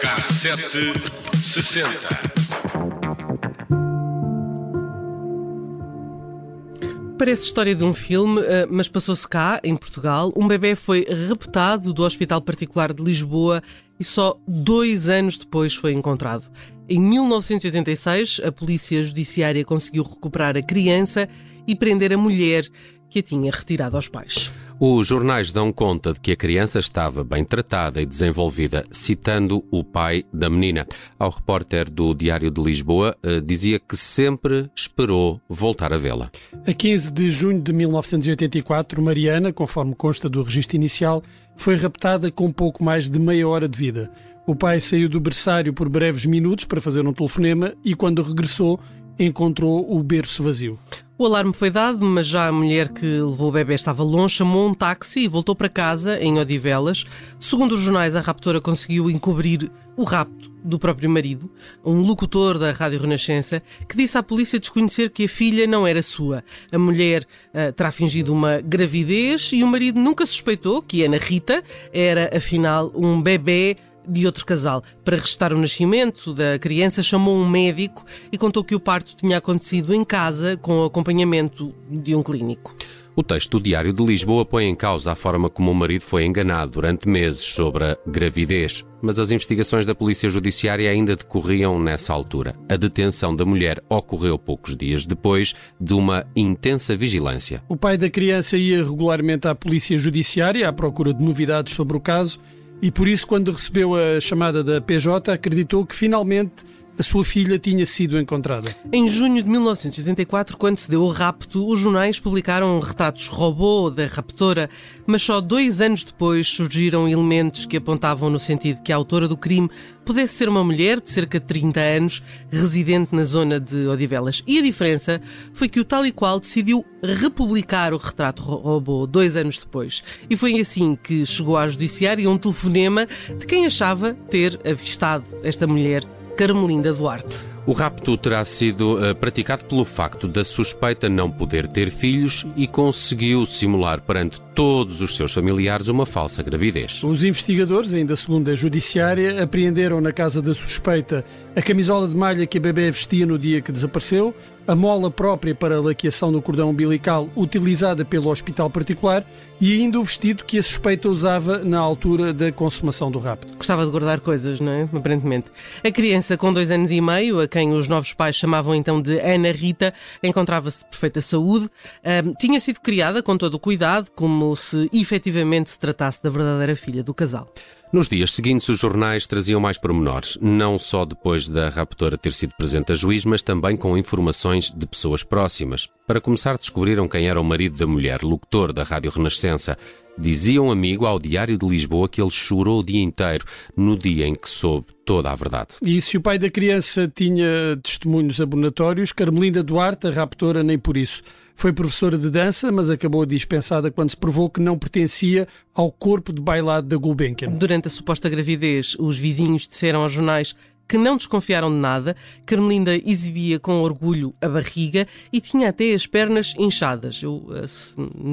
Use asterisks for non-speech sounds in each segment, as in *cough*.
Cassete 60. Parece história de um filme, eh, mas passou-se cá, em Portugal. Um bebê foi raptado do Hospital Particular de Lisboa e só dois anos depois foi encontrado. Em 1986, a Polícia Judiciária conseguiu recuperar a criança e prender a mulher que a tinha retirado aos pais. Os jornais dão conta de que a criança estava bem tratada e desenvolvida, citando o pai da menina. Ao repórter do Diário de Lisboa, eh, dizia que sempre esperou voltar a vê-la. A 15 de junho de 1984, Mariana, conforme consta do registro inicial, foi raptada com pouco mais de meia hora de vida. O pai saiu do berçário por breves minutos para fazer um telefonema e, quando regressou, encontrou o berço vazio. O alarme foi dado, mas já a mulher que levou o bebê estava longe, chamou um táxi e voltou para casa, em Odivelas. Segundo os jornais, a raptora conseguiu encobrir o rapto do próprio marido, um locutor da Rádio Renascença, que disse à polícia desconhecer que a filha não era sua. A mulher uh, terá fingido uma gravidez e o marido nunca suspeitou que Ana Rita era, afinal, um bebê de outro casal. Para restar o nascimento da criança, chamou um médico e contou que o parto tinha acontecido em casa com o acompanhamento de um clínico. O texto do Diário de Lisboa põe em causa a forma como o marido foi enganado durante meses sobre a gravidez, mas as investigações da Polícia Judiciária ainda decorriam nessa altura. A detenção da mulher ocorreu poucos dias depois de uma intensa vigilância. O pai da criança ia regularmente à Polícia Judiciária à procura de novidades sobre o caso e por isso, quando recebeu a chamada da PJ, acreditou que finalmente a sua filha tinha sido encontrada. Em junho de 1984, quando se deu o rapto, os jornais publicaram retratos robô da raptora, mas só dois anos depois surgiram elementos que apontavam no sentido que a autora do crime pudesse ser uma mulher de cerca de 30 anos, residente na zona de Odivelas. E a diferença foi que o tal e qual decidiu republicar o retrato robô dois anos depois. E foi assim que chegou à judiciária um telefonema de quem achava ter avistado esta mulher Carmelinda Duarte. O rapto terá sido uh, praticado pelo facto da suspeita não poder ter filhos e conseguiu simular perante todos os seus familiares uma falsa gravidez. Os investigadores, ainda segundo a judiciária, apreenderam na casa da suspeita a camisola de malha que a bebê vestia no dia que desapareceu, a mola própria para a laqueação do cordão umbilical utilizada pelo hospital particular e ainda o vestido que a suspeita usava na altura da consumação do rapto. Gostava de guardar coisas, não é? Aparentemente. A criança com dois anos e meio, a quem os novos pais chamavam então de Ana Rita, encontrava-se de perfeita saúde. Um, tinha sido criada com todo o cuidado, como se efetivamente se tratasse da verdadeira filha do casal. Nos dias seguintes, os jornais traziam mais pormenores, não só depois da raptora ter sido presente a juiz, mas também com informações de pessoas próximas. Para começar, descobriram quem era o marido da mulher, locutor da Rádio Renascença. Dizia um amigo ao Diário de Lisboa que ele chorou o dia inteiro no dia em que soube toda a verdade. E se o pai da criança tinha testemunhos abonatórios, Carmelinda Duarte, a raptora, nem por isso. Foi professora de dança, mas acabou dispensada quando se provou que não pertencia ao corpo de bailado da Gulbenkian. Durante a suposta gravidez, os vizinhos disseram aos jornais que não desconfiaram de nada. Carmelinda exibia com orgulho a barriga e tinha até as pernas inchadas. Eu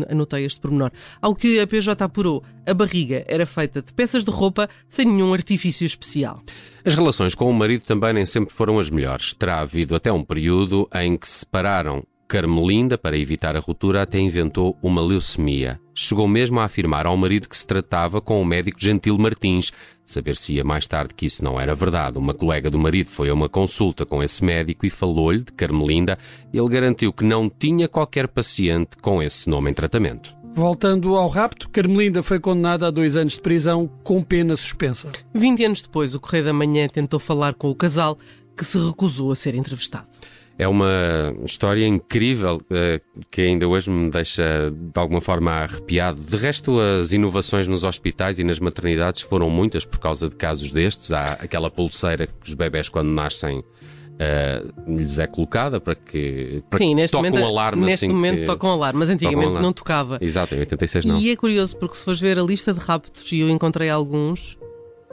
anotei este pormenor. Ao que a PJ apurou, a barriga era feita de peças de roupa sem nenhum artifício especial. As relações com o marido também nem sempre foram as melhores. Terá havido até um período em que se separaram Carmelinda, para evitar a ruptura, até inventou uma leucemia. Chegou mesmo a afirmar ao marido que se tratava com o médico Gentil Martins. Saber-se-ia mais tarde que isso não era verdade. Uma colega do marido foi a uma consulta com esse médico e falou-lhe de Carmelinda. Ele garantiu que não tinha qualquer paciente com esse nome em tratamento. Voltando ao rapto, Carmelinda foi condenada a dois anos de prisão com pena suspensa. 20 anos depois, o Correio da Manhã tentou falar com o casal, que se recusou a ser entrevistado. É uma história incrível uh, que ainda hoje me deixa de alguma forma arrepiado. De resto, as inovações nos hospitais e nas maternidades foram muitas por causa de casos destes. Há aquela pulseira que os bebés, quando nascem, uh, lhes é colocada para que, para Sim, neste toque momento, um alarme. Neste assim momento que... tocam um alarme, mas antigamente alarme. não tocava. Exato, em 86 não. E é curioso porque se fores ver a lista de raptos, e eu encontrei alguns,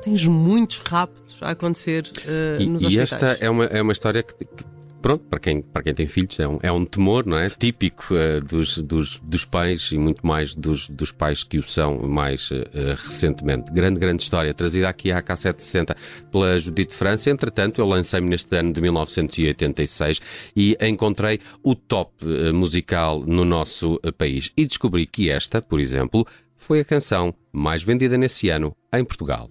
tens muitos raptos a acontecer uh, E, nos e hospitais. esta é uma, é uma história que, que pronto, para quem, para quem tem filhos, é um, é um temor, não é? Típico uh, dos, dos, dos pais e muito mais dos, dos pais que o são mais uh, recentemente. Grande, grande história, trazida aqui à K760 pela Judite França. Entretanto, eu lancei-me neste ano de 1986 e encontrei o top uh, musical no nosso país. E descobri que esta, por exemplo, foi a canção mais vendida nesse ano em Portugal.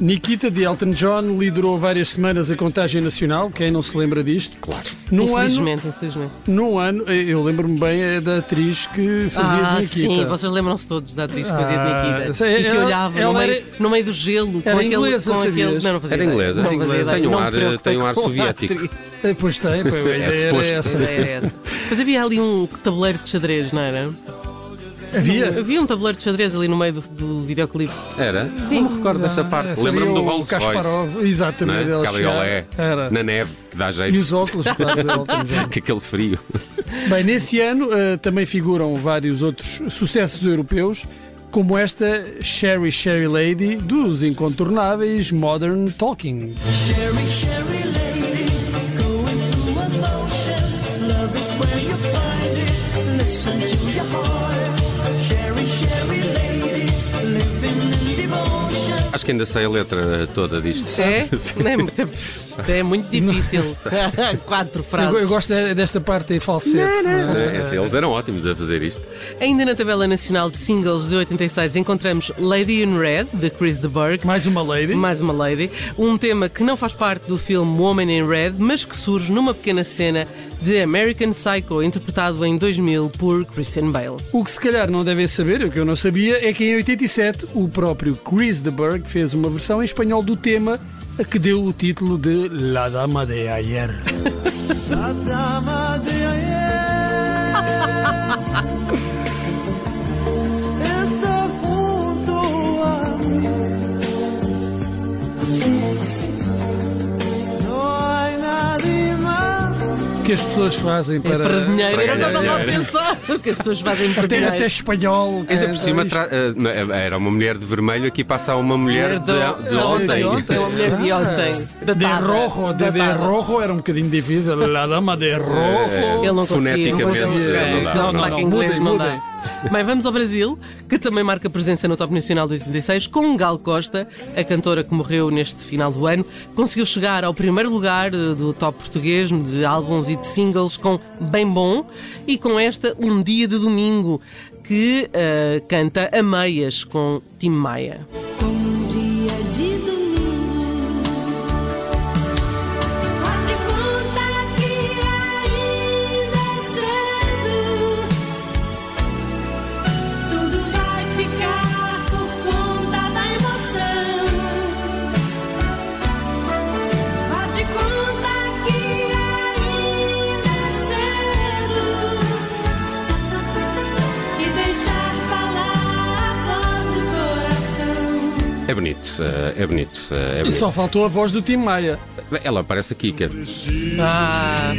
Nikita de Elton John liderou várias semanas a contagem nacional, quem não se lembra disto? Claro. Num infelizmente, ano, infelizmente. Num ano, eu lembro-me bem é da atriz que fazia ah, de Nikita. Sim, vocês lembram-se todos da atriz que fazia de Ah, Nikita. sei, e que ela- olhava ela no, meio, era- no meio do gelo. Era com aquele, inglesa, com aquele, sabias? não, não fazia Era inglesa? Não Era fazia. Tem um ar- tem um ar soviético. Eh, Pois tem, pois, a ideia era suposto. essa. A ideia era essa. Mas havia ali um tabuleiro de xadrez, não era? Havia? Havia um tabuleiro de xadrez ali no meio do, do videoclipe. Era? Sim. Não me recordo dessa parte. Seria Lembro-me do o Rolls Royce. Exatamente. é? ele Cabriolé. Era. Na neve, que dá E jeito. os óculos, claro. *laughs* Que aquele frio. Bem, nesse ano eh, também figuram vários outros sucessos europeus, como esta Sherry Sherry Lady dos incontornáveis Modern Talking. Sherry, Sherry que ainda sei a letra toda disto. É? *laughs* Não é, muito, é muito difícil. *laughs* Quatro Eu, frases. eu gosto de- desta parte em falsete. não é? É, assim, eles eram ótimos a fazer isto. Ainda na tabela nacional de singles de 86 encontramos Lady in Red, de Chris de Burgh. Mais uma lady. Mais uma Lady. Um tema que não faz parte do filme Woman in Red, mas que surge numa pequena cena de American Psycho, interpretado em 2000 por Christian Bale. O que se calhar não devem saber, o que eu não sabia, é que em 87 o próprio Chris de Burgh fez uma versão em espanhol do tema a que deu o título de La Dama de Ayer. *laughs* La dama de que as pessoas fazem para. É para dinheiro, para eu não estava a dinheiro. pensar o que as pessoas fazem para Ter até dinheiro. espanhol. Ainda é, por cima tra- eh, era uma mulher de vermelho, aqui passa uma mulher de, de de ontem. É uma mulher de ontem. De Datada. rojo, de, de rojo era um bocadinho difícil. La Dama de rojo. Ele não conseguia, não Foneticamente, conseguia. não dá. Esse Não, não, sotaque não, inglês mudem, não dá. mudem. Bem, vamos ao Brasil, que também marca presença no Top Nacional de 86, com Gal Costa, a cantora que morreu neste final do ano, conseguiu chegar ao primeiro lugar eh, do top português de álbuns e de singles com Bem Bom e com esta Um Dia de Domingo, que eh, canta a meias com Tim Maia. É bonito, eh, é bonito. eh, É E bonito. só faltou a voz do Tim Maia. Ela aparece aqui, que é Ah,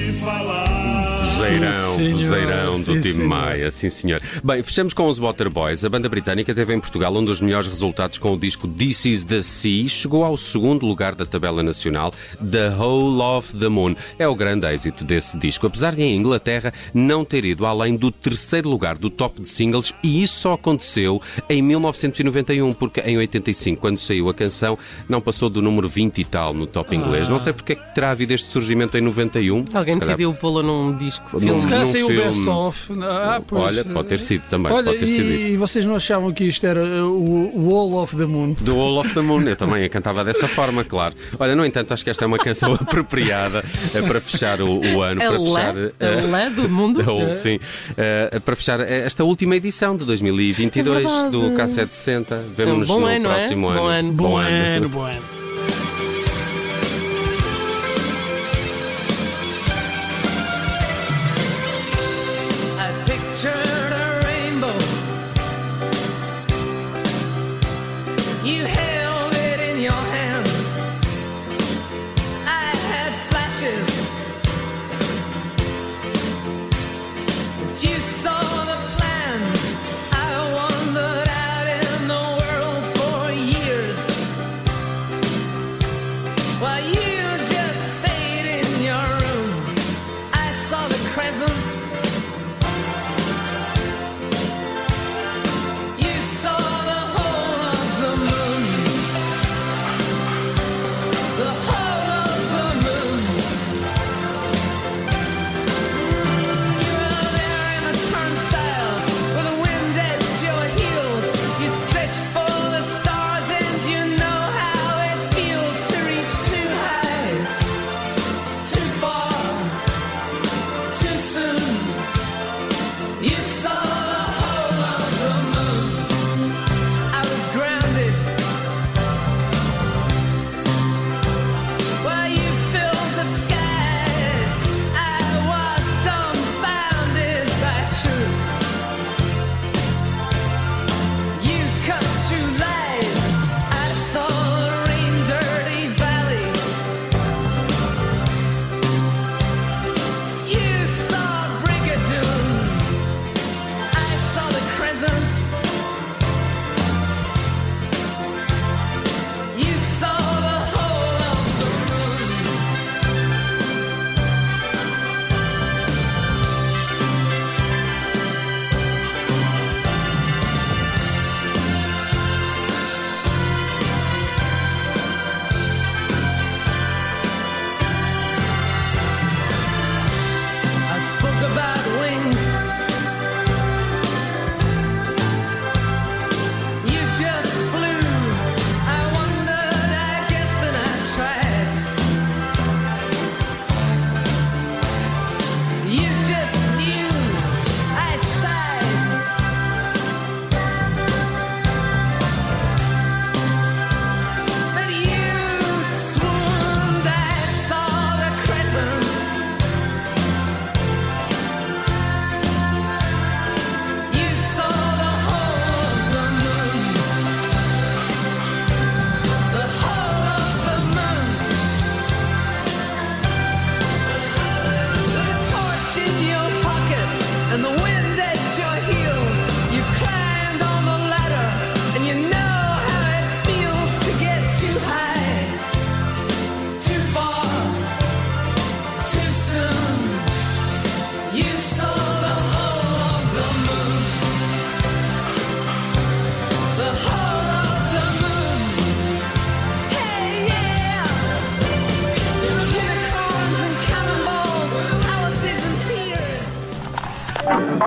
Zeirão, Sim, do Sim, Tim senhor. Maia, sim senhor. Bem, fechamos com os Waterboys. A banda britânica teve em Portugal um dos melhores resultados com o disco This Is the Sea. Chegou ao segundo lugar da tabela nacional, The Whole of the Moon. É o grande êxito desse disco, apesar de em Inglaterra não ter ido além do terceiro lugar do top de singles, e isso só aconteceu em 1991, porque em 85, quando saiu a canção, não passou do número 20 e tal no top inglês. Não sei porque é que terá havido este surgimento em 91. alguém decidiu pô-la num disco. Saiu o best of. Ah, pois. Olha, pode ter sido também, Olha, pode ter sido e, isso. e vocês não achavam que isto era uh, o Wall of the Moon? Do All of the Moon, eu também a cantava dessa forma, claro. Olha, no entanto, acho que esta é uma canção *laughs* apropriada eh, para fechar o, o ano, A para fechar. eh, lã do mundo. *laughs* All, sim, Eh, para fechar esta última edição de 2022 É do K760. Vemo-nos Um bom no ano, é? próximo Bom ano. Bom ano, bom ano.